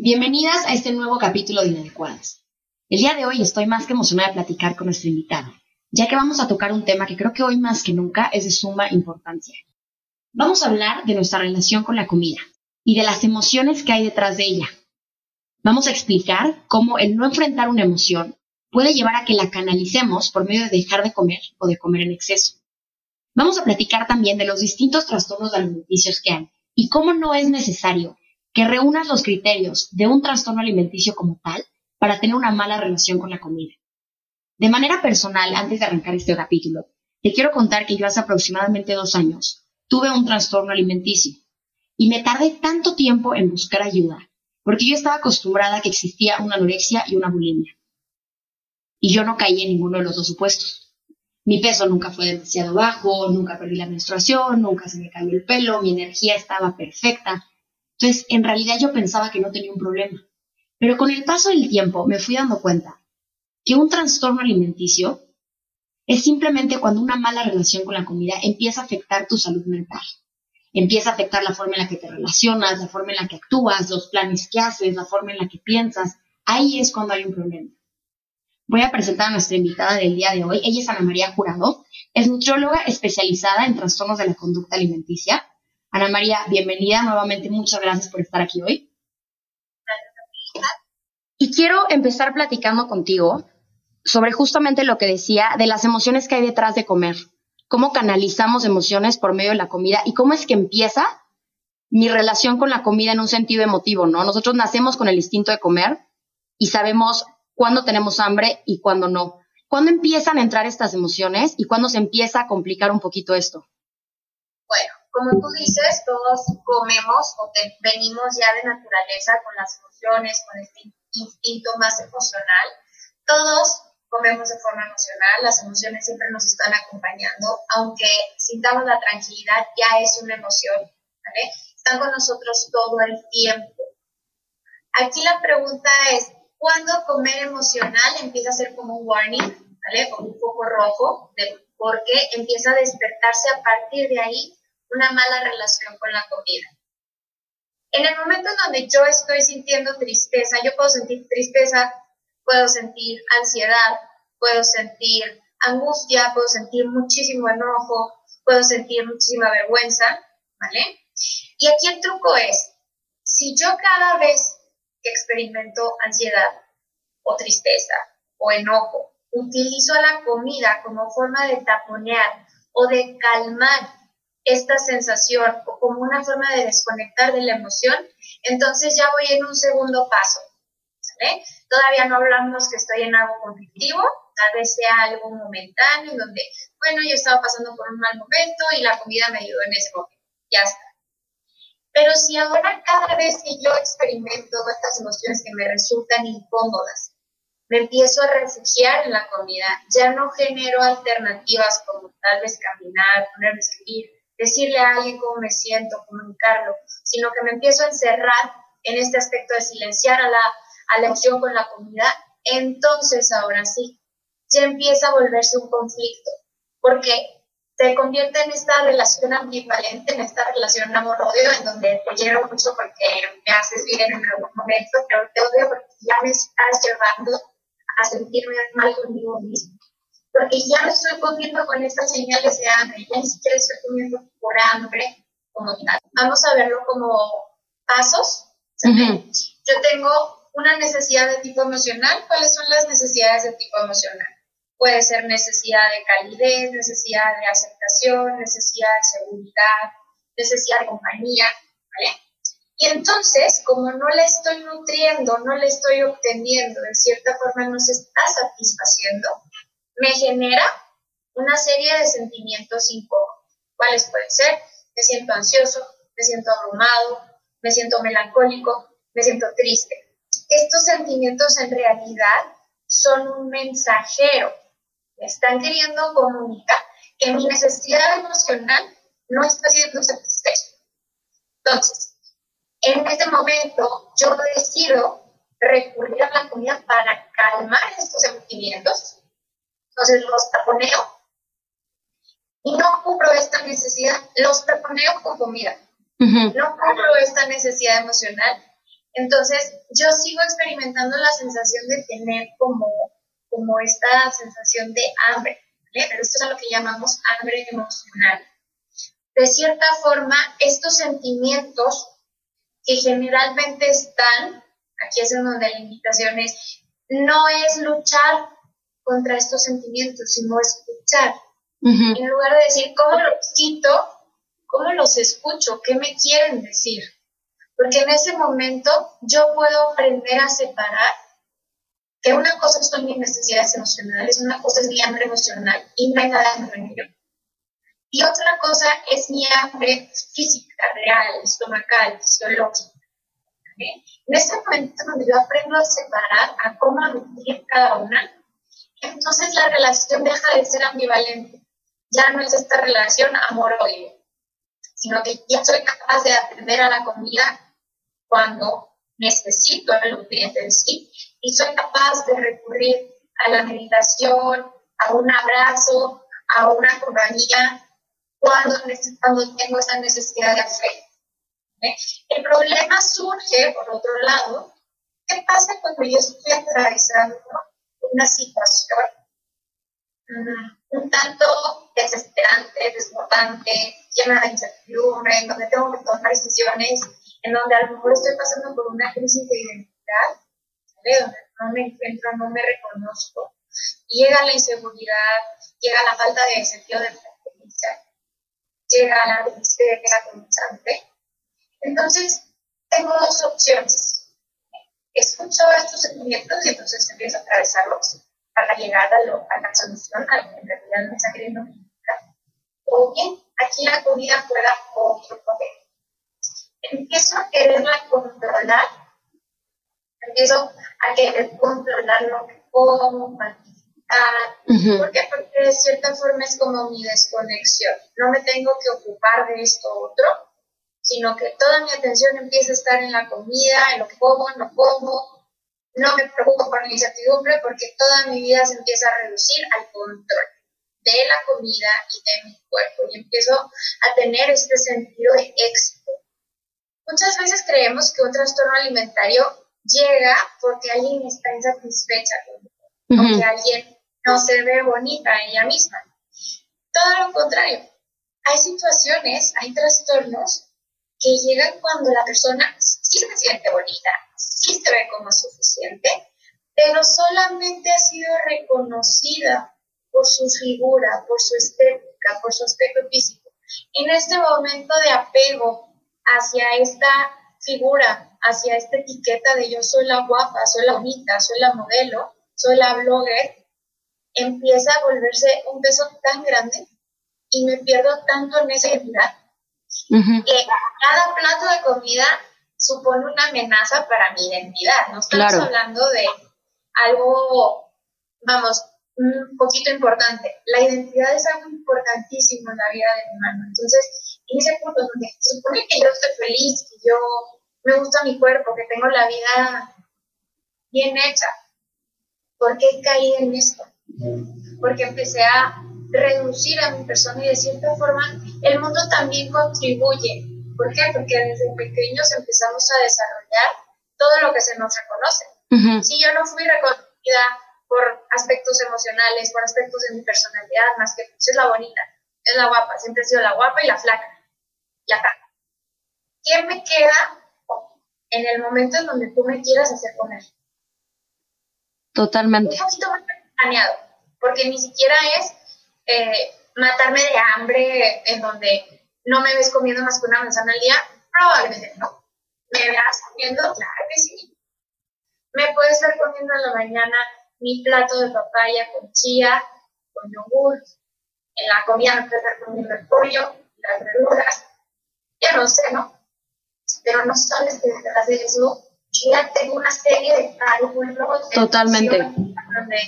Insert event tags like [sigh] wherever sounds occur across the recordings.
Bienvenidas a este nuevo capítulo de Inadecuadas. El día de hoy estoy más que emocionada de platicar con nuestra invitada, ya que vamos a tocar un tema que creo que hoy más que nunca es de suma importancia. Vamos a hablar de nuestra relación con la comida y de las emociones que hay detrás de ella. Vamos a explicar cómo el no enfrentar una emoción puede llevar a que la canalicemos por medio de dejar de comer o de comer en exceso. Vamos a platicar también de los distintos trastornos alimenticios que hay y cómo no es necesario que reúnas los criterios de un trastorno alimenticio como tal para tener una mala relación con la comida. De manera personal, antes de arrancar este capítulo, te quiero contar que yo hace aproximadamente dos años tuve un trastorno alimenticio y me tardé tanto tiempo en buscar ayuda porque yo estaba acostumbrada a que existía una anorexia y una bulimia. Y yo no caí en ninguno de los dos supuestos. Mi peso nunca fue demasiado bajo, nunca perdí la menstruación, nunca se me cayó el pelo, mi energía estaba perfecta, entonces, en realidad yo pensaba que no tenía un problema. Pero con el paso del tiempo me fui dando cuenta que un trastorno alimenticio es simplemente cuando una mala relación con la comida empieza a afectar tu salud mental. Empieza a afectar la forma en la que te relacionas, la forma en la que actúas, los planes que haces, la forma en la que piensas. Ahí es cuando hay un problema. Voy a presentar a nuestra invitada del día de hoy. Ella es Ana María Jurado. Es nutrióloga especializada en trastornos de la conducta alimenticia Ana María, bienvenida nuevamente. Muchas gracias por estar aquí hoy. Y quiero empezar platicando contigo sobre justamente lo que decía de las emociones que hay detrás de comer. Cómo canalizamos emociones por medio de la comida y cómo es que empieza mi relación con la comida en un sentido emotivo, ¿no? Nosotros nacemos con el instinto de comer y sabemos cuándo tenemos hambre y cuándo no. ¿Cuándo empiezan a entrar estas emociones y cuándo se empieza a complicar un poquito esto? Bueno, como tú dices, todos comemos o venimos ya de naturaleza con las emociones, con este instinto más emocional. Todos comemos de forma emocional, las emociones siempre nos están acompañando, aunque sintamos la tranquilidad, ya es una emoción. Están con nosotros todo el tiempo. Aquí la pregunta es, ¿cuándo comer emocional empieza a ser como un warning, ¿vale? Como un foco rojo, de, porque empieza a despertarse a partir de ahí una mala relación con la comida. En el momento en donde yo estoy sintiendo tristeza, yo puedo sentir tristeza, puedo sentir ansiedad, puedo sentir angustia, puedo sentir muchísimo enojo, puedo sentir muchísima vergüenza, ¿vale? Y aquí el truco es, si yo cada vez que experimento ansiedad o tristeza o enojo, utilizo la comida como forma de taponear o de calmar esta sensación o como una forma de desconectar de la emoción, entonces ya voy en un segundo paso. Todavía no hablamos que estoy en algo conflictivo, tal vez sea algo momentáneo, donde, bueno, yo estaba pasando por un mal momento y la comida me ayudó en ese momento. Ya está. Pero si ahora cada vez que yo experimento estas emociones que me resultan incómodas, me empiezo a refugiar en la comida, ya no genero alternativas como tal vez caminar, ponerme a escribir, decirle a alguien cómo me siento, comunicarlo, sino que me empiezo a encerrar en este aspecto de silenciar a la, a la opción con la comunidad, entonces ahora sí, ya empieza a volverse un conflicto, porque te convierte en esta relación ambivalente, en esta relación amor-odio, en donde te quiero mucho porque me haces bien en algún momento, pero te odio porque ya me estás llevando a sentirme mal conmigo mismo porque ya no estoy comiendo con estas señales de hambre, ya ni siquiera estoy comiendo por hambre como tal. Vamos a verlo como pasos. Yo tengo una necesidad de tipo emocional. ¿Cuáles son las necesidades de tipo emocional? Puede ser necesidad de calidez, necesidad de aceptación, necesidad de seguridad, necesidad de compañía, ¿vale? Y entonces, como no le estoy nutriendo, no le estoy obteniendo, de cierta forma no se está satisfaciendo, me genera una serie de sentimientos incómodos. ¿Cuáles pueden ser? Me siento ansioso, me siento abrumado, me siento melancólico, me siento triste. estos sentimientos en realidad son un mensajero. Me están queriendo comunicar que mi necesidad emocional no está siendo satisfecha. Entonces, en este momento yo decido recurrir a la comida para calmar estos sentimientos. Entonces los taponeo y no cubro esta necesidad, los taponeo con comida. No cubro esta necesidad emocional. Entonces yo sigo experimentando la sensación de tener como, como esta sensación de hambre. Pero esto es lo que llamamos hambre emocional. De cierta forma, estos sentimientos que generalmente están, aquí es donde la invitación es, no es luchar contra estos sentimientos, sino escuchar. En lugar de decir, ¿cómo los quito? ¿Cómo los escucho? ¿Qué me quieren decir? Porque en ese momento yo puedo aprender a separar que una cosa son mis necesidades emocionales, una cosa es mi hambre emocional y no hay nada en ello. Y otra cosa es mi hambre física, real, estomacal, fisiológica. En ese momento donde yo aprendo a separar, a cómo nutrir cada una, entonces la relación deja de ser ambivalente. Ya no es esta relación amor-odio, sino que ya soy capaz de atender a la comida cuando necesito el nutriente en sí y soy capaz de recurrir a la meditación, a un abrazo, a una compañía cuando, cuando tengo esa necesidad de afecto. ¿eh? El problema surge, por otro lado, ¿qué pasa cuando yo estoy atravesando una situación mm, un tanto desesperante, desbordante, llena de incertidumbre, en donde tengo que tomar decisiones, en donde a lo mejor estoy pasando por una crisis de identidad, donde no me encuentro, no me reconozco, llega la inseguridad, llega la falta de sentido de pertenencia, llega la tristeza constante. Entonces, tengo dos opciones. Escucho estos sentimientos y entonces empiezo a atravesarlos para llegar a, lo, a la solución a lo que en realidad me está queriendo comunicar. O bien, aquí la comida juega otro papel. Empiezo a quererla controlar, empiezo a querer controlar lo que como, ¿Por qué? Porque de cierta forma es como mi desconexión. No me tengo que ocupar de esto otro, sino que toda mi atención empieza a estar en la comida, en lo que como, en lo como. No me preocupo por la incertidumbre porque toda mi vida se empieza a reducir al control de la comida y de mi cuerpo y empiezo a tener este sentido de éxito. Muchas veces creemos que un trastorno alimentario llega porque alguien está insatisfecha uh que alguien no se ve bonita ella misma. Todo lo contrario. Hay situaciones, hay trastornos que llegan cuando la persona sí se siente bonita, sí se ve como suficiente, pero solamente ha sido reconocida por su figura, por su estética, por su aspecto físico. En este momento de apego hacia esta figura, hacia esta etiqueta de yo soy la guapa, soy la bonita, soy la modelo, soy la blogger, empieza a volverse un peso tan grande y me pierdo tanto en esa identidad que cada plato de comida supone una amenaza para mi identidad. No estamos hablando de algo, vamos, un poquito importante. La identidad es algo importantísimo en la vida de mi hermano. Entonces, en ese punto donde se supone que yo estoy feliz, que yo me gusta mi cuerpo, que tengo la vida bien hecha, ¿por qué caí en esto? porque empecé a reducir a mi persona y de cierta forma el mundo también contribuye. ¿Por qué? Porque desde pequeños empezamos a desarrollar todo lo que se nos reconoce. Si yo no fui reconocida por aspectos emocionales, por aspectos de mi personalidad, más que pues, es la bonita, es la guapa, siempre he sido la guapa y la flaca, y acá. ¿Quién me queda en el momento en donde tú me quieras hacer comer? Totalmente. Un poquito más planeado, porque ni siquiera es eh, matarme de hambre en donde no me ves comiendo más que una manzana al día, probablemente no. ¿Me verás comiendo? Claro que sí. Me puedes ver comiendo en la mañana mi plato de papaya con chía, con yogur. En la comida me puedes ver comiendo el pollo, las verduras. Ya no sé, ¿no? Pero no sabes que detrás de eso ya tengo una serie de cálculos. Totalmente. Donde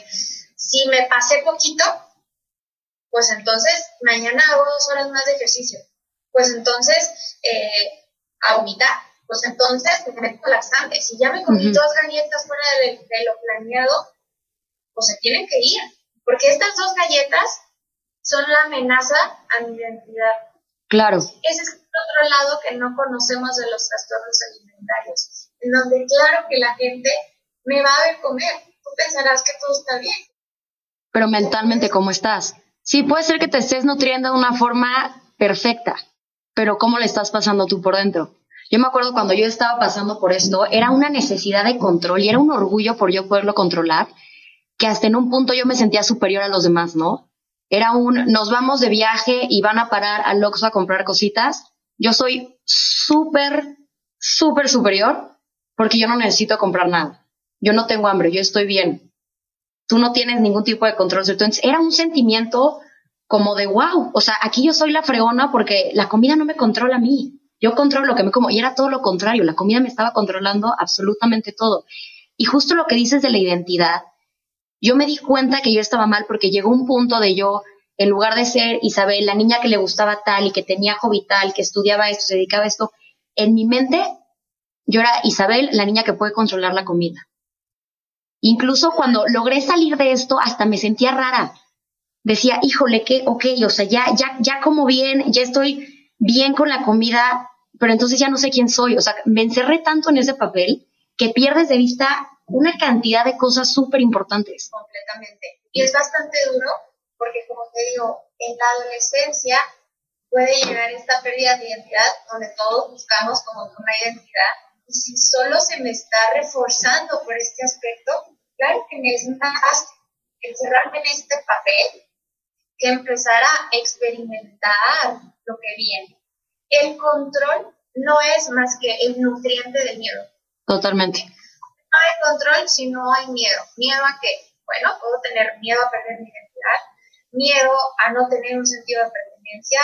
si me pasé poquito, pues entonces mañana hago dos horas más de ejercicio. Pues entonces eh, a vomitar. Pues entonces me meto laxante. Si ya me comí dos galletas fuera de, de, lo planeado, pues se tienen que ir. Porque estas dos galletas son la amenaza a mi identidad. Claro. Ese es el otro lado que no conocemos de los trastornos alimentarios, en donde claro que la gente me va a ver comer. Tú pensarás que todo está bien. Pero mentalmente, ¿cómo estás? Sí, puede ser que te estés nutriendo de una forma perfecta, pero ¿cómo le estás pasando tú por dentro? Yo me acuerdo cuando yo estaba pasando por esto, era una necesidad de control y era un orgullo por yo poderlo controlar, que hasta en un punto yo me sentía superior a los demás, ¿no? Era un, nos vamos de viaje y van a parar al Oxxo a comprar cositas. Yo soy súper, súper superior porque yo no necesito comprar nada. Yo no tengo hambre, yo estoy bien. Tú no tienes ningún tipo de control. Entonces era un sentimiento como de wow, o sea, aquí yo soy la fregona porque la comida no me controla a mí. Yo controlo lo que me como y era todo lo contrario, la comida me estaba controlando absolutamente todo. Y justo lo que dices de la identidad, yo me di cuenta que yo estaba mal porque llegó un punto de yo, en lugar de ser Isabel, la niña que le gustaba tal y que tenía hobby tal, que estudiaba esto, se dedicaba a esto, en mi mente yo era Isabel, la niña que puede controlar la comida. Incluso cuando logré salir de esto, hasta me sentía rara. Decía, híjole, que, ok, o sea, ya, ya, ya como bien, ya estoy bien con la comida, pero entonces ya no sé quién soy. O sea, me encerré tanto en ese papel que pierdes de vista una cantidad de cosas súper importantes. Completamente. Y es bastante duro porque, como te digo, en la adolescencia puede llegar esta pérdida de identidad donde todos buscamos como una identidad. Y si solo se me está reforzando por este aspecto, claro que me es más encerrarme en este papel que empezar a experimentar lo que viene. El control no es más que el nutriente del miedo. Totalmente no hay control si no hay miedo. ¿Miedo a qué? Bueno, puedo tener miedo a perder mi identidad, miedo a no tener un sentido de pertenencia,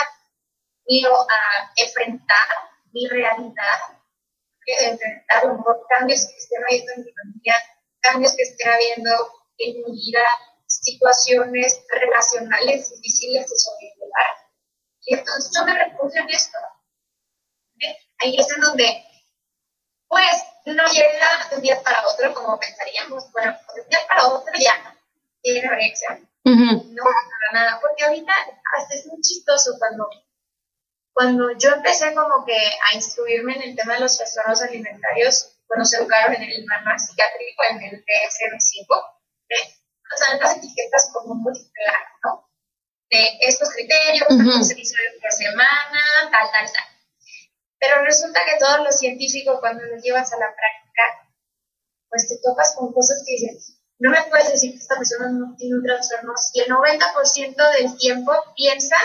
miedo a enfrentar mi realidad, enfrentar los cambios que estén habiendo en mi familia, cambios que estén habiendo en mi vida, situaciones relacionales difíciles de sobrellevar. Y entonces yo me refugio en esto. Ahí es en donde, pues, no llega de un día para otro como pensaríamos, bueno, de un día para otro ya tiene reacción. No para nada, porque ahorita hasta es muy chistoso cuando, cuando yo empecé como que a instruirme en el tema de los trastornos alimentarios, cuando se educaron en el manual psiquiátrico, en el DSM-5, ¿eh? o sea, las etiquetas como muy claras, ¿no? De estos criterios, uh se dice por semana, tal, tal, tal. Pero resulta que todos los científicos, cuando los llevas a la práctica, pues te topas con cosas que dices, no me puedes decir que esta persona no tiene un trastorno y el 90% del tiempo piensa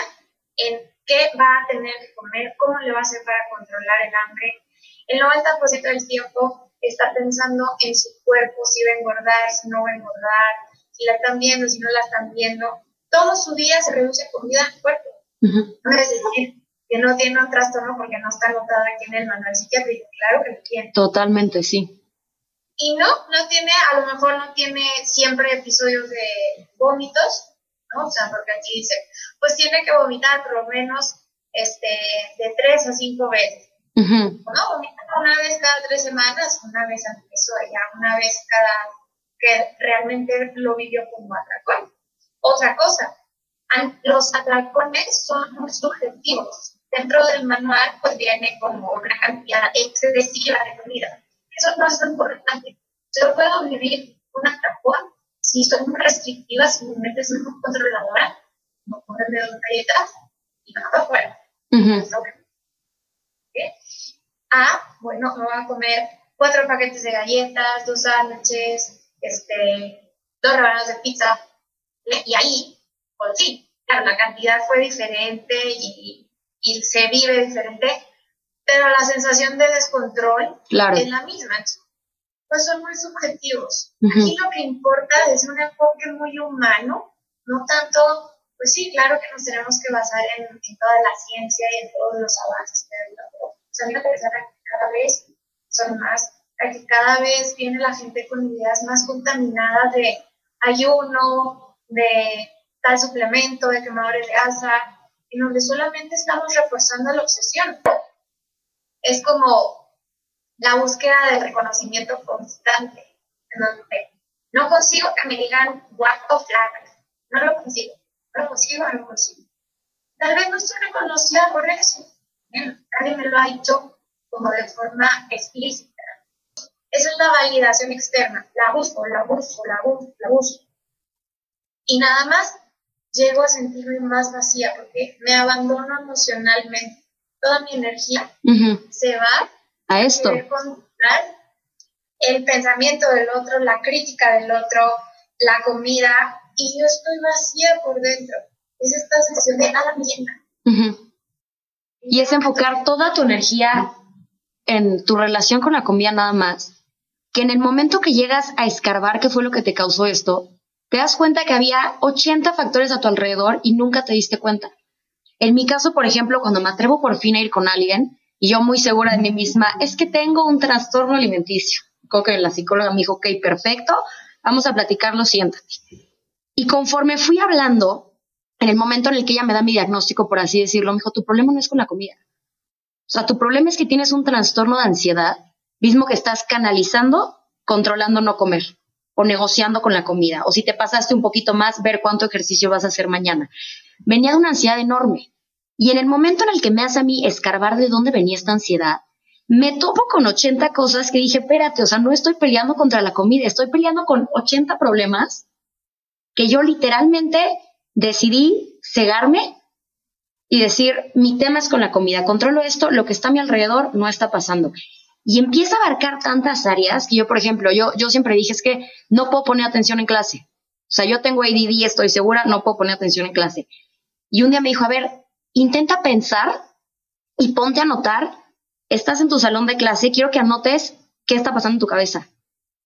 en qué va a tener que comer, cómo le va a hacer para controlar el hambre. El 90% del tiempo está pensando en su cuerpo, si va a engordar, si no va a engordar, si la están viendo, si no la están viendo. Todo su día se reduce comida al cuerpo. No es decir, que no tiene un trastorno porque no está anotado aquí en el manual psiquiátrico. Claro que lo tiene. Totalmente, sí. Y no, no tiene, a lo mejor no tiene siempre episodios de vómitos, ¿no? O sea, porque aquí dice, pues tiene que vomitar por lo menos este, de tres a cinco veces. ¿No? Vomita una vez cada tres semanas, una vez antes eso, ya una vez cada que realmente lo vivió como atracón. Otra cosa, los atracones son muy subjetivos dentro del manual pues viene como una cantidad excesiva de comida. Eso no es importante. Yo puedo vivir un atracón si soy muy restrictiva, si mi mente es muy controladora, no ponerme dos galletas y nada afuera. Ah, bueno, me voy a comer cuatro paquetes de galletas, dos sándwiches, este, dos rebanadas de pizza. Y ahí, pues sí, claro, la cantidad fue diferente y y se vive diferente, pero la sensación de descontrol es la misma. Pues son muy subjetivos. Aquí lo que importa es un enfoque muy humano, no tanto, pues sí, claro que nos tenemos que basar en, toda la ciencia y en todos los avances pero a mí me parece que cada vez son más que cada vez viene la gente con ideas más contaminadas de ayuno, de tal suplemento, de quemadores de grasa, en donde solamente estamos reforzando la obsesión. Es como la búsqueda de reconocimiento constante, donde no consigo que me digan guapo flaca, no lo consigo, no lo consigo, no lo consigo. Tal vez no estoy reconocida por eso, nadie me lo ha dicho como de forma explícita. Esa es la validación externa, la busco, la busco, la busco, la busco. Y nada más llego a sentirme más vacía porque me abandono emocionalmente. Toda mi energía se va a esto. el pensamiento del otro, la crítica del otro, la comida, y yo estoy vacía por dentro. Es esta sensación de nada me Y es enfocar toda tu energía en tu relación con la comida nada más, que en el momento que llegas a escarbar qué fue lo que te causó esto, te das cuenta que había 80 factores a tu alrededor y nunca te diste cuenta. En mi caso, por ejemplo, cuando me atrevo por fin a ir con alguien y yo muy segura de mí misma, es que tengo un trastorno alimenticio. Creo que la psicóloga me dijo, ok, perfecto, vamos a platicarlo, siéntate. Y conforme fui hablando, en el momento en el que ella me da mi diagnóstico, por así decirlo, me dijo, tu problema no es con la comida. O sea, tu problema es que tienes un trastorno de ansiedad, mismo que estás canalizando, controlando no comer o negociando con la comida. O si te pasaste un poquito más, ver cuánto ejercicio vas a hacer mañana. Venía de una ansiedad enorme. Y en el momento en el que me hace a mí escarbar de dónde venía esta ansiedad, me topo con 80 cosas que dije, espérate, o sea, no estoy peleando contra la comida, estoy peleando con 80 problemas que yo literalmente decidí cegarme y decir, mi tema es con la comida, controlo esto, lo que está a mi alrededor no está pasando. Y empieza a abarcar tantas áreas que yo, por ejemplo, yo, yo siempre dije, es que no puedo poner atención en clase. O sea, yo tengo ADD, estoy segura, no puedo poner atención en clase. Y un día me dijo, a ver, intenta pensar y ponte a anotar, estás en tu salón de clase, quiero que anotes qué está pasando en tu cabeza.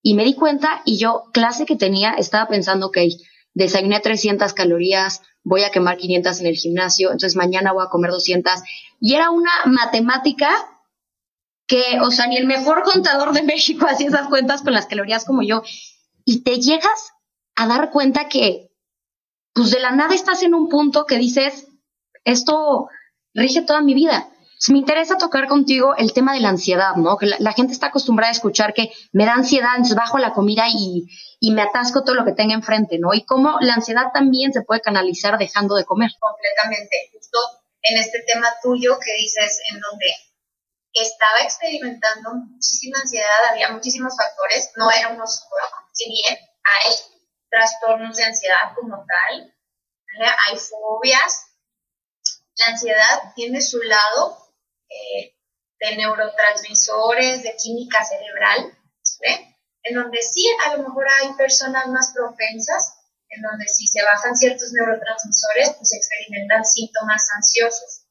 Y me di cuenta y yo, clase que tenía, estaba pensando, ok, desayuné 300 calorías, voy a quemar 500 en el gimnasio, entonces mañana voy a comer 200. Y era una matemática que, o sea, ni el mejor contador de [laughs] México hacía esas cuentas con las calorías como yo. Y te llegas a dar cuenta que, pues de la nada estás en un punto que dices, esto rige toda mi vida. me interesa tocar contigo el tema de la ansiedad, ¿no? Que la, gente está acostumbrada a escuchar que me da ansiedad, bajo la comida y, y me atasco todo lo que tenga enfrente, ¿no? Y cómo la ansiedad también se puede canalizar dejando de comer. Completamente. Justo en este tema tuyo que dices, en donde estaba experimentando muchísima ansiedad, había muchísimos factores, no era uno si bien hay trastornos de ansiedad como tal, hay fobias, la ansiedad tiene su lado eh, de neurotransmisores, de química cerebral, en donde sí a lo mejor hay personas más propensas, en donde si se bajan ciertos neurotransmisores, pues experimentan síntomas ansiosos.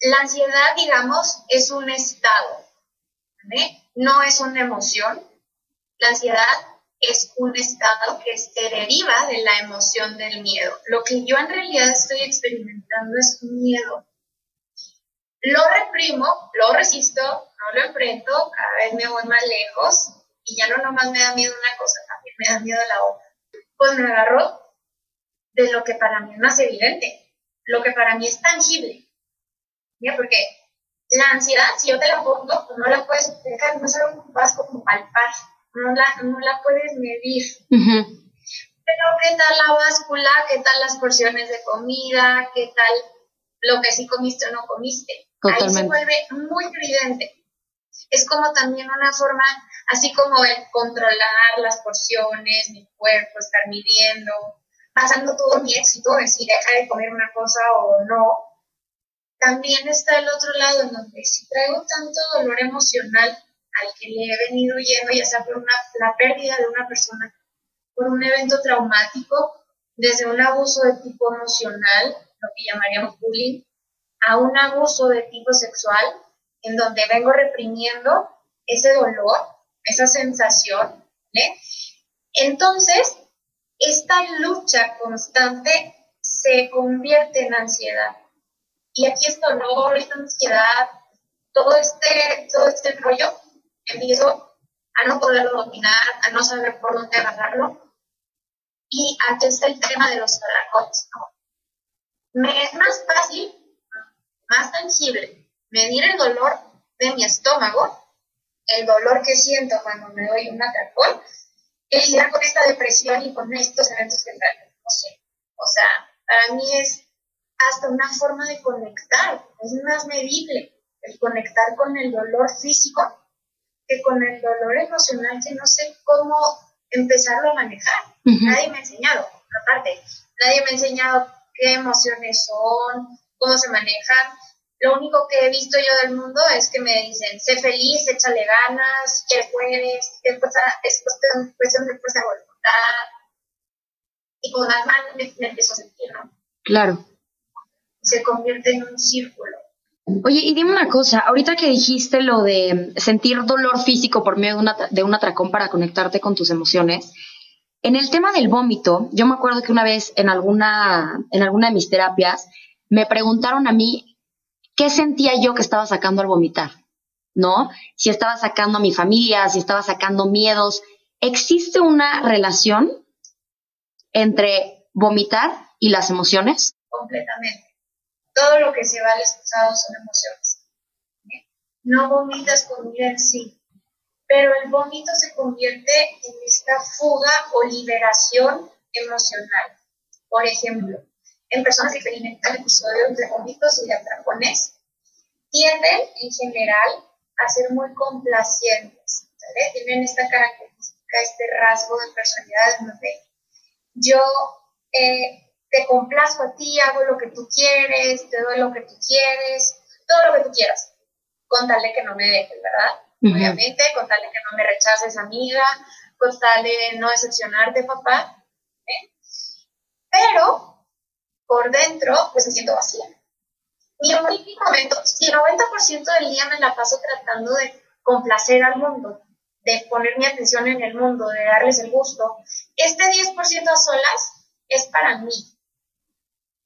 La ansiedad, digamos, es un estado, no es una emoción. La ansiedad es un estado que se deriva de la emoción del miedo. Lo que yo en realidad estoy experimentando es miedo. Lo reprimo, lo resisto, no lo enfrento, cada vez me voy más lejos y ya no nomás me da miedo una cosa, también me da miedo la otra. Pues me agarro de lo que para mí es más evidente, lo que para mí es tangible. Porque la ansiedad, si yo te la pongo, pues no la puedes dejar, no que vas como palpar, no la, no la puedes medir. Pero qué tal la báscula, qué tal las porciones de comida, qué tal lo que sí comiste o no comiste. Ahí se vuelve muy evidente. Es como también una forma, así como el controlar las porciones, mi cuerpo, estar midiendo, pasando todo mi éxito, si deja de comer una cosa o no, también está el otro lado, en donde si traigo tanto dolor emocional al que le he venido huyendo, ya sea por una, la pérdida de una persona, por un evento traumático, desde un abuso de tipo emocional, lo que llamaríamos bullying, a un abuso de tipo sexual, en donde vengo reprimiendo ese dolor, esa sensación, Entonces, esta lucha constante se convierte en ansiedad. Y aquí es dolor, esta ansiedad, todo este, todo este rollo, empiezo a no poderlo dominar, a no saber por dónde agarrarlo. Y aquí está el tema de los atracones. Me es más fácil, más tangible, medir el dolor de mi estómago, el dolor que siento cuando me doy un atracón, que lidiar con esta depresión y con estos eventos que no sé. O sea, para mí es hasta una forma de conectar, es más medible el conectar con el dolor físico que con el dolor emocional que no sé cómo empezarlo a manejar. Nadie me ha enseñado, aparte, nadie me ha enseñado qué emociones son, cómo se manejan. Lo único que he visto yo del mundo es que me dicen, sé feliz, échale ganas, que puedes, es cuestión, cuestión de fuerza de voluntad. Y con las manos me, me empiezo a sentir, ¿no? Claro. Se convierte en un círculo. Oye, y dime una cosa, ahorita que dijiste lo de sentir dolor físico por medio de, un atracón para conectarte con tus emociones, en el tema del vómito, yo me acuerdo que una vez en alguna, en alguna de mis terapias me preguntaron a mí qué sentía yo que estaba sacando al vomitar, ¿no? Si estaba sacando a mi familia, si estaba sacando miedos. ¿Existe una relación entre vomitar y las emociones? Completamente todo lo que se va al expulsado son emociones. No vomitas comida en sí, pero el vómito se convierte en esta fuga o liberación emocional. Por ejemplo, en personas que experimentan episodios de vómitos y de atracones, tienden en general a ser muy complacientes. Tienen esta característica, este rasgo de personalidad donde yo eh, te complazco a ti, hago lo que tú quieres, te doy lo que tú quieres, todo lo que tú quieras, con tal de que no me dejes, ¿verdad? Obviamente, con tal de que no me rechaces, amiga, con tal de no decepcionarte, papá. ¿eh? Pero, por dentro, pues me siento vacía. Y en un momento, si el 90% del día me la paso tratando de complacer al mundo, de poner mi atención en el mundo, de darles el gusto, este 10% a solas es para mí,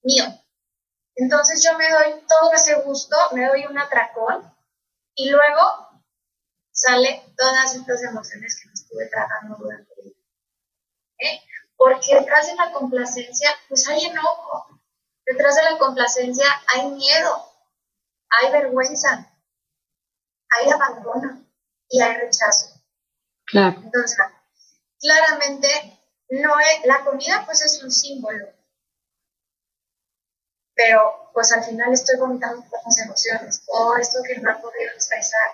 mío. Entonces yo me doy todo ese gusto, me doy un atracón y luego sale todas estas emociones que me estuve tratando durante el día. ¿Eh? Porque detrás de la complacencia, pues hay enojo. Detrás de la complacencia hay miedo, hay vergüenza, hay abandono y hay rechazo. Claro. Entonces, claramente, no es, la comida pues es un símbolo, pero pues al final estoy vomitando por las emociones, todo esto que no he podido expresar.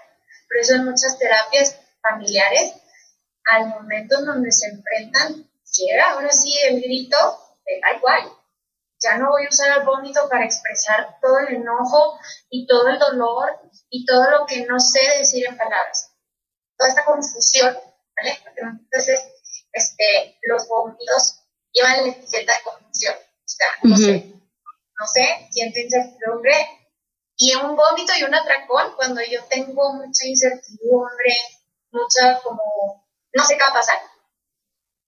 Por eso en muchas terapias familiares, al momento en donde se enfrentan, llega ahora sí el grito de da igual. Ya no voy a usar el vómito para expresar todo el enojo y todo el dolor y todo lo que no sé decir en palabras. Toda esta confusión, ¿vale? Entonces, este, los vómitos llevan la etiqueta de confusión. O sea, no sé, no sé, siento incertidumbre. Y un vómito y un atracón, cuando yo tengo mucha incertidumbre, mucha como, no sé qué va a pasar.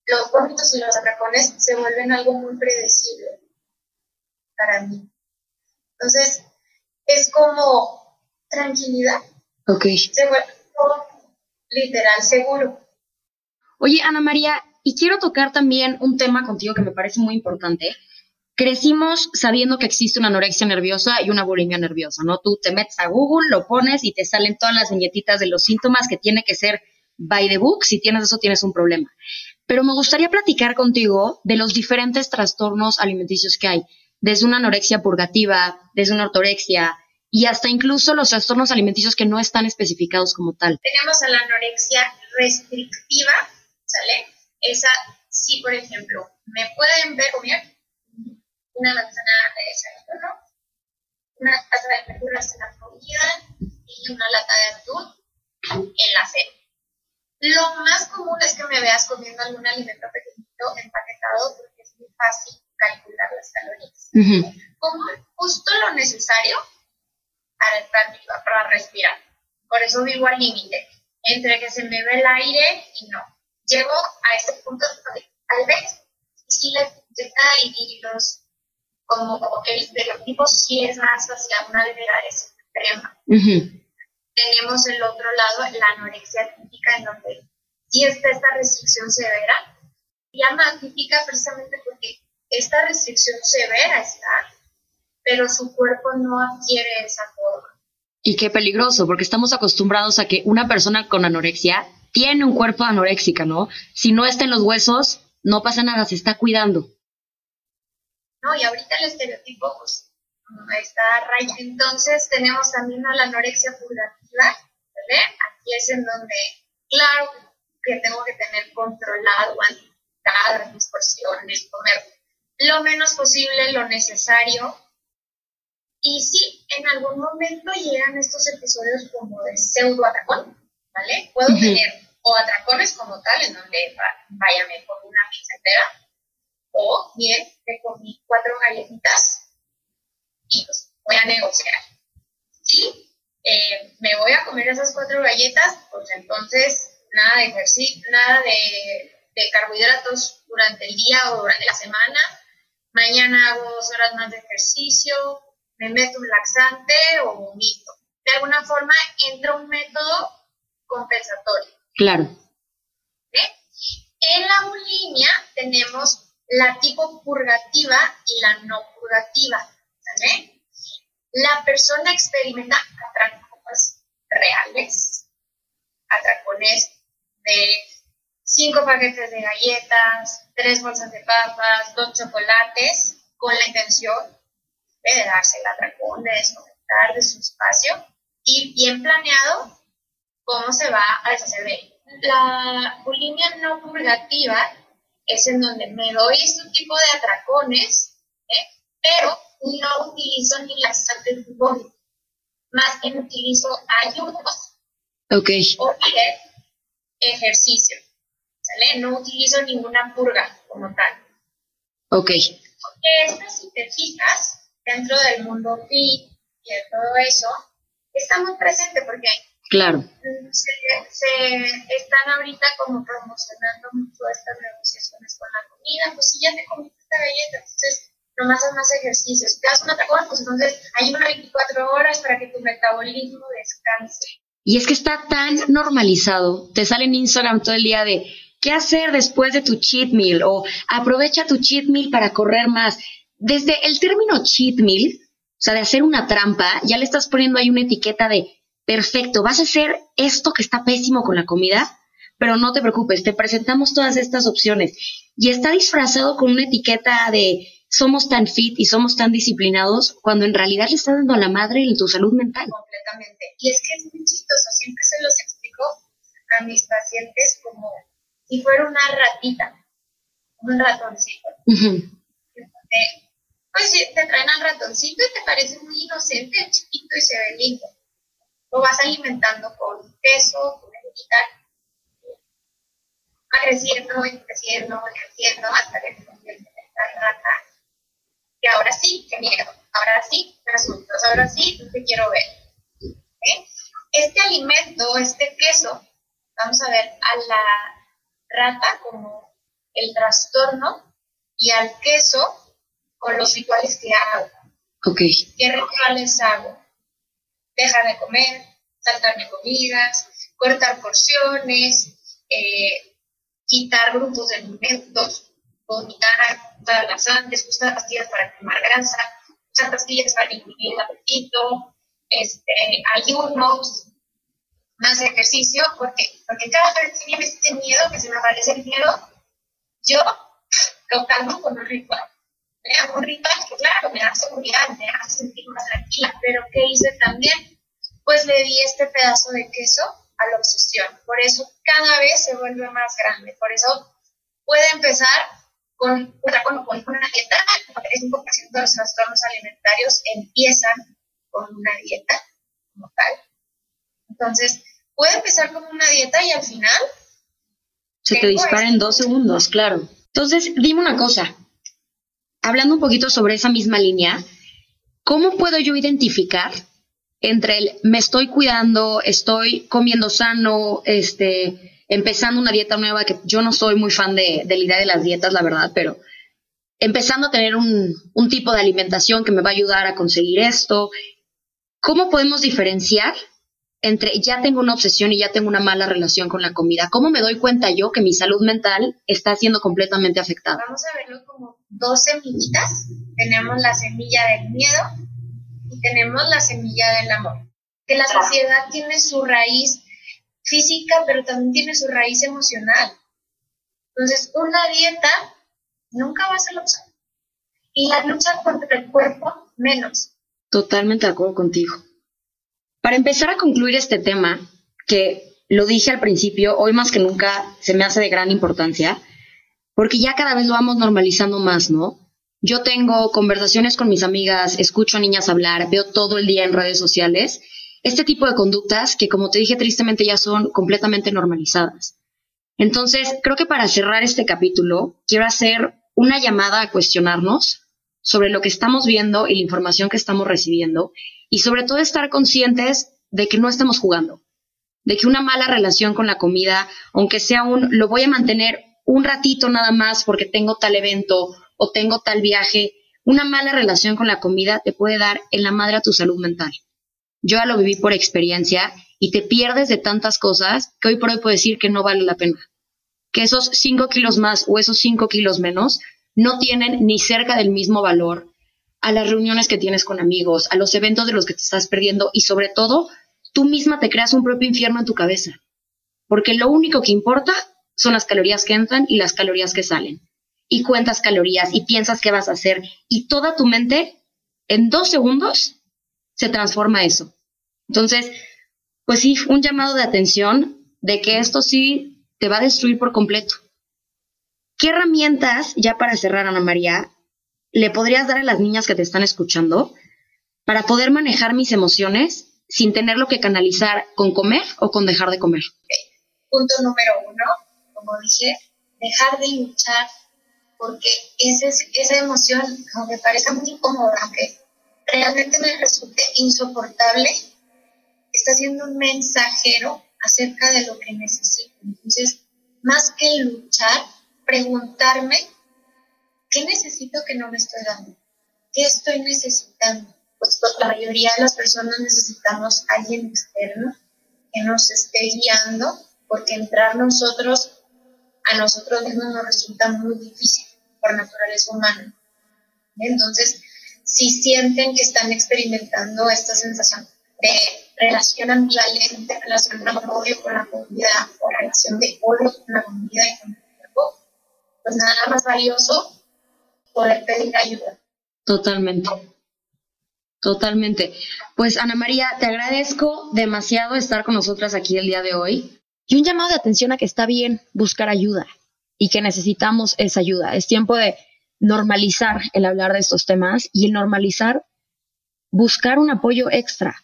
Los vómitos y los atracones se vuelven algo muy predecible para mí. Entonces, es como tranquilidad. Ok. Se vuelve literal seguro. Oye, Ana María, y quiero tocar también un tema contigo que me parece muy importante, crecimos sabiendo que existe una anorexia nerviosa y una bulimia nerviosa, ¿no? Tú te metes a Google, lo pones y te salen todas las viñetitas de los síntomas que tiene que ser by the book. Si tienes eso, tienes un problema. Pero me gustaría platicar contigo de los diferentes trastornos alimenticios que hay, desde una anorexia purgativa, desde una ortorexia y hasta incluso los trastornos alimenticios que no están especificados como tal. Tenemos a la anorexia restrictiva, ¿sale? Esa, sí, por ejemplo, me pueden ver una manzana de desayuno, una taza de verduras en la comida y una lata de atún en la cena. Lo más común es que me veas comiendo algún alimento pequeñito empaquetado porque es muy fácil calcular las calorías. Como justo lo necesario para estar viva, para respirar. Por eso vivo al límite, entre que se me ve el aire y no. Llego a este punto, tal vez, si la y, y los como el estereotipo sí es más hacia una delgadez extrema. Tenemos el otro lado, la anorexia crítica, en donde y está esta restricción severa. llama atípica precisamente porque esta restricción severa está, pero su cuerpo no adquiere esa forma. Y qué peligroso, porque estamos acostumbrados a que una persona con anorexia tiene un cuerpo anoréxica, ¿no? Si no está en los huesos, no pasa nada, se está cuidando. No, y ahorita el estereotipo pues, está raya. Entonces tenemos también a la anorexia purgativa, ¿vale? Aquí es en donde, claro, que tengo que tener controlado cada mis porciones, comer lo menos posible, lo necesario. Y sí, en algún momento llegan estos episodios como de pseudo atracón, ¿vale? Puedo tener o atracones como tal, en donde vaya, me como una pizza entera, o bien, te comí cuatro galletitas y pues voy a negociar. Si eh, me voy a comer esas cuatro galletas, pues entonces nada de ejercicio, nada de, de carbohidratos durante el día o durante la semana. Mañana hago dos horas más de ejercicio, me meto un laxante o vomito. De alguna forma entra un método compensatorio. Claro. En la bulimia tenemos la tipo purgativa y la no purgativa. La persona experimenta atracones reales, atracones de cinco paquetes de galletas, tres bolsas de papas, dos chocolates, con la intención de darse el atracón, de desconectar de su espacio y bien planeado cómo se va a deshacer de La bulimia no purgativa es en donde me doy este tipo de atracones, ¿eh? pero no utilizo ni las body, más que utilizo ayudas okay. o ejercicio. ¿sale? No utilizo ninguna purga como tal. Ok. Porque estas, si te fijas, dentro del mundo fit y de todo eso, está muy presente porque Claro. Se, están ahorita como promocionando mucho estas negociaciones con la comida, pues si ya te comiste esta galleta, entonces nomás haz más ejercicios. Te das una tacón, pues entonces hay una 24 horas para que tu metabolismo descanse. Y es que está tan normalizado, te sale en Instagram todo el día de qué hacer después de tu cheat meal o aprovecha tu cheat meal para correr más. Desde el término cheat meal, o sea, de hacer una trampa, ya le estás poniendo ahí una etiqueta de perfecto, vas a hacer esto que está pésimo con la comida, pero no te preocupes, te presentamos todas estas opciones. Y está disfrazado con una etiqueta de somos tan fit y somos tan disciplinados cuando en realidad le estás dando a la madre en tu salud mental. Completamente. Y es que es muy chistoso, siempre se los explico a mis pacientes como si fuera una ratita, un ratoncito. pues te traen al ratoncito y te parece muy inocente, chiquito y se ve lindo lo vas alimentando con queso, con tal, va creciendo y creciendo y creciendo hasta que convierte en esta rata. Y ahora sí, qué miedo, ahora sí, resultados, ahora sí, te quiero ver. Este alimento, este queso, vamos a ver a la rata como el trastorno y al queso con los rituales que hago. Okay. ¿Qué rituales hago? Dejar de comer, saltarme comidas, cortar porciones, eh, quitar grupos de alimentos, vomitar, usar laxantes, usar pastillas para quemar grasa, usar pastillas para inhibir el apetito, este, algunos más ejercicio, porque, porque cada vez que viene este miedo, que se me aparece el miedo, yo lo con un ritual. Me hago un ritual que, claro, me da seguridad, me hace sentir más tranquila, pero ¿qué hice también? pues le di este pedazo de queso a la obsesión. Por eso cada vez se vuelve más grande. Por eso puede empezar con, con, con una dieta. El 5% de los trastornos alimentarios empiezan con una dieta como tal. Entonces, puede empezar con una dieta y al final... Se te dispara en dos segundos, claro. Entonces, dime una cosa. Hablando un poquito sobre esa misma línea, ¿cómo puedo yo identificar entre el me estoy cuidando, estoy comiendo sano, este, empezando una dieta nueva, que yo no soy muy fan de, de la idea de las dietas, la verdad, pero empezando a tener un, un tipo de alimentación que me va a ayudar a conseguir esto. ¿Cómo podemos diferenciar entre ya tengo una obsesión y ya tengo una mala relación con la comida? ¿Cómo me doy cuenta yo que mi salud mental está siendo completamente afectada? Vamos a verlo como dos semillitas. Tenemos la semilla del miedo y tenemos la semilla del amor. Que la sociedad tiene su raíz física, pero también tiene su raíz emocional. Entonces, una dieta nunca va a ser la opción. Y la lucha contra el cuerpo, menos. Totalmente de acuerdo contigo. Para empezar a concluir este tema, que lo dije al principio, hoy más que nunca se me hace de gran importancia, porque ya cada vez lo vamos normalizando más, ¿no? Yo tengo conversaciones con mis amigas, escucho a niñas hablar, veo todo el día en redes sociales este tipo de conductas que, como te dije, tristemente ya son completamente normalizadas. Entonces, creo que para cerrar este capítulo, quiero hacer una llamada a cuestionarnos sobre lo que estamos viendo y la información que estamos recibiendo y sobre todo estar conscientes de que no estamos jugando, de que una mala relación con la comida, aunque sea un lo voy a mantener un ratito nada más porque tengo tal evento o tengo tal viaje, una mala relación con la comida te puede dar en la madre a tu salud mental. Yo ya lo viví por experiencia y te pierdes de tantas cosas que hoy por hoy puedo decir que no vale la pena. Que esos 5 kilos más o esos 5 kilos menos no tienen ni cerca del mismo valor a las reuniones que tienes con amigos, a los eventos de los que te estás perdiendo y sobre todo, tú misma te creas un propio infierno en tu cabeza. Porque lo único que importa son las calorías que entran y las calorías que salen. Y cuentas calorías y piensas qué vas a hacer y toda tu mente en dos segundos se transforma eso. Entonces, pues sí, un llamado de atención de que esto sí te va a destruir por completo. ¿Qué herramientas, ya para cerrar, Ana María, le podrías dar a las niñas que te están escuchando para poder manejar mis emociones sin tenerlo que canalizar con comer o con dejar de comer? Punto número uno, como dije, dejar de luchar porque esa emoción, aunque parezca muy incómoda, realmente me resulte insoportable, está siendo un mensajero acerca de lo que necesito. Entonces, más que luchar, preguntarme, ¿qué necesito que no me estoy dando? ¿Qué estoy necesitando? Pues la mayoría de las personas necesitamos a alguien externo que nos esté guiando, porque entrar nosotros a nosotros mismos nos resulta muy difícil por naturaleza humana. Entonces, si sienten que están experimentando esta sensación de relación ambivalente, relación de con la comunidad o relación de odio con la comunidad y con el cuerpo, pues nada más valioso poder pedir ayuda. Totalmente. Totalmente. Pues Ana María, te agradezco demasiado estar con nosotras aquí el día de hoy. Y un llamado de atención a que está bien buscar ayuda y que necesitamos esa ayuda. Es tiempo de normalizar el hablar de estos temas y el normalizar buscar un apoyo extra.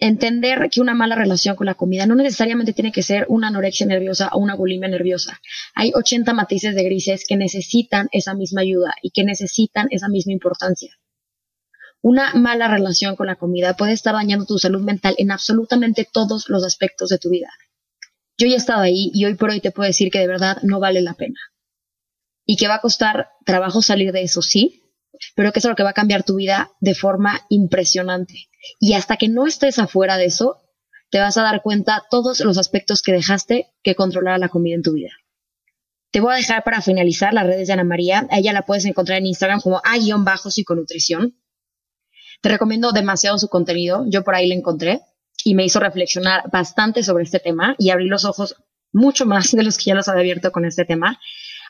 Entender que una mala relación con la comida no necesariamente tiene que ser una anorexia nerviosa o una bulimia nerviosa. Hay 80 matices de grises que necesitan esa misma ayuda y que necesitan esa misma importancia. Una mala relación con la comida puede estar dañando tu salud mental en absolutamente todos los aspectos de tu vida. Yo ya he estado ahí y hoy por hoy te puedo decir que de verdad no vale la pena y que va a costar trabajo salir de eso, sí, pero que es lo que va a cambiar tu vida de forma impresionante. Y hasta que no estés afuera de eso, te vas a dar cuenta todos los aspectos que dejaste que controlar la comida en tu vida. Te voy a dejar para finalizar las redes de Ana María. A ella la puedes encontrar en Instagram como a-psiconutrición. Te recomiendo demasiado su contenido. Yo por ahí la encontré y me hizo reflexionar bastante sobre este tema y abrí los ojos mucho más de los que ya los había abierto con este tema.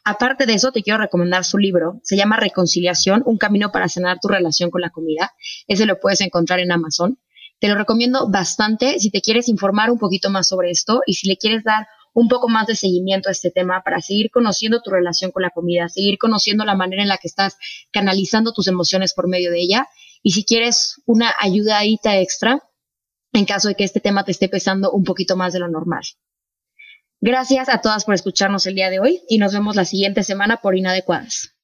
Aparte de eso, te quiero recomendar su libro. Se llama Reconciliación, un camino para sanar tu relación con la comida. Ese lo puedes encontrar en Amazon. Te lo recomiendo bastante si te quieres informar un poquito más sobre esto y si le quieres dar un poco más de seguimiento a este tema para seguir conociendo tu relación con la comida, seguir conociendo la manera en la que estás canalizando tus emociones por medio de ella. Y si quieres una ayudadita extra, en caso de que este tema te esté pesando un poquito más de lo normal. Gracias a todas por escucharnos el día de hoy y nos vemos la siguiente semana por Inadecuadas.